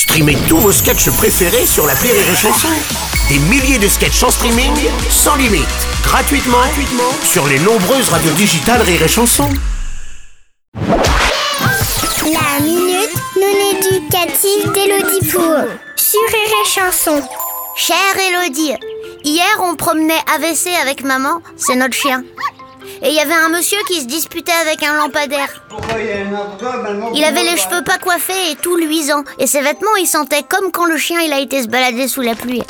Streamez tous vos sketchs préférés sur la Rire et Chanson. Des milliers de sketchs en streaming, sans limite, gratuitement, gratuitement sur les nombreuses radios digitales Rire et Chanson. La minute non éducative d'Élodie Pour sur Rire Chanson. Chère Elodie, hier on promenait AVC avec maman, c'est notre chien. Et il y avait un monsieur qui se disputait avec un lampadaire. Il avait les cheveux pas coiffés et tout luisant. Et ses vêtements, ils sentaient comme quand le chien il a été se balader sous la pluie.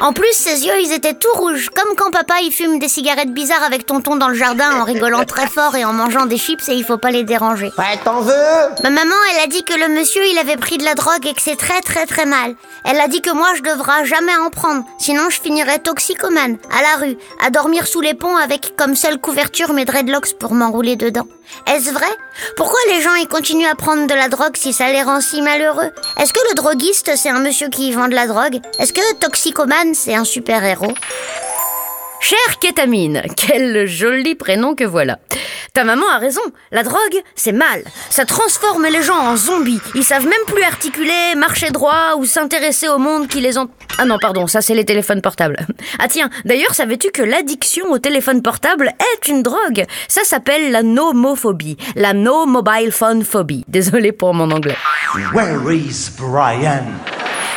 En plus, ses yeux, ils étaient tout rouges, comme quand papa il fume des cigarettes bizarres avec tonton dans le jardin en rigolant très fort et en mangeant des chips et il faut pas les déranger. Ouais, t'en veux Ma maman, elle a dit que le monsieur, il avait pris de la drogue et que c'est très très très mal. Elle a dit que moi, je devrais jamais en prendre, sinon je finirais toxicomane, à la rue, à dormir sous les ponts avec comme seule couverture mes dreadlocks pour m'enrouler dedans. Est-ce vrai? Pourquoi les gens ils continuent à prendre de la drogue si ça les rend si malheureux? Est-ce que le droguiste c'est un monsieur qui vend de la drogue? Est-ce que toxicomane c'est un super-héros Cher Kétamine, quel joli prénom que voilà. Ta maman a raison, la drogue, c'est mal. Ça transforme les gens en zombies. Ils savent même plus articuler, marcher droit ou s'intéresser au monde qui les ont... Ah non, pardon, ça c'est les téléphones portables. Ah tiens, d'ailleurs, savais-tu que l'addiction au téléphone portable est une drogue? Ça s'appelle la nomophobie, la no mobile phone phobie. Désolé pour mon anglais. Where is Brian?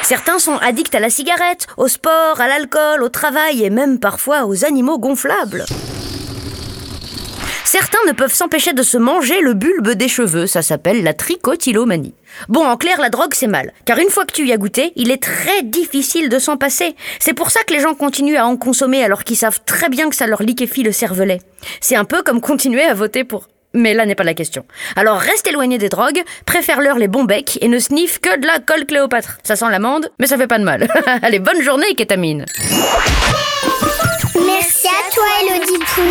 Certains sont addicts à la cigarette, au sport, à l'alcool, au travail et même parfois aux animaux gonflables. Certains ne peuvent s'empêcher de se manger le bulbe des cheveux, ça s'appelle la tricotylomanie. Bon, en clair, la drogue c'est mal, car une fois que tu y as goûté, il est très difficile de s'en passer. C'est pour ça que les gens continuent à en consommer alors qu'ils savent très bien que ça leur liquéfie le cervelet. C'est un peu comme continuer à voter pour mais là n'est pas la question. Alors reste éloigné des drogues, préfère-leur les bons becs et ne sniffe que de la colle Cléopâtre. Ça sent l'amande, mais ça fait pas de mal. Allez, bonne journée, kétamine. Merci à toi, Elodie Pou.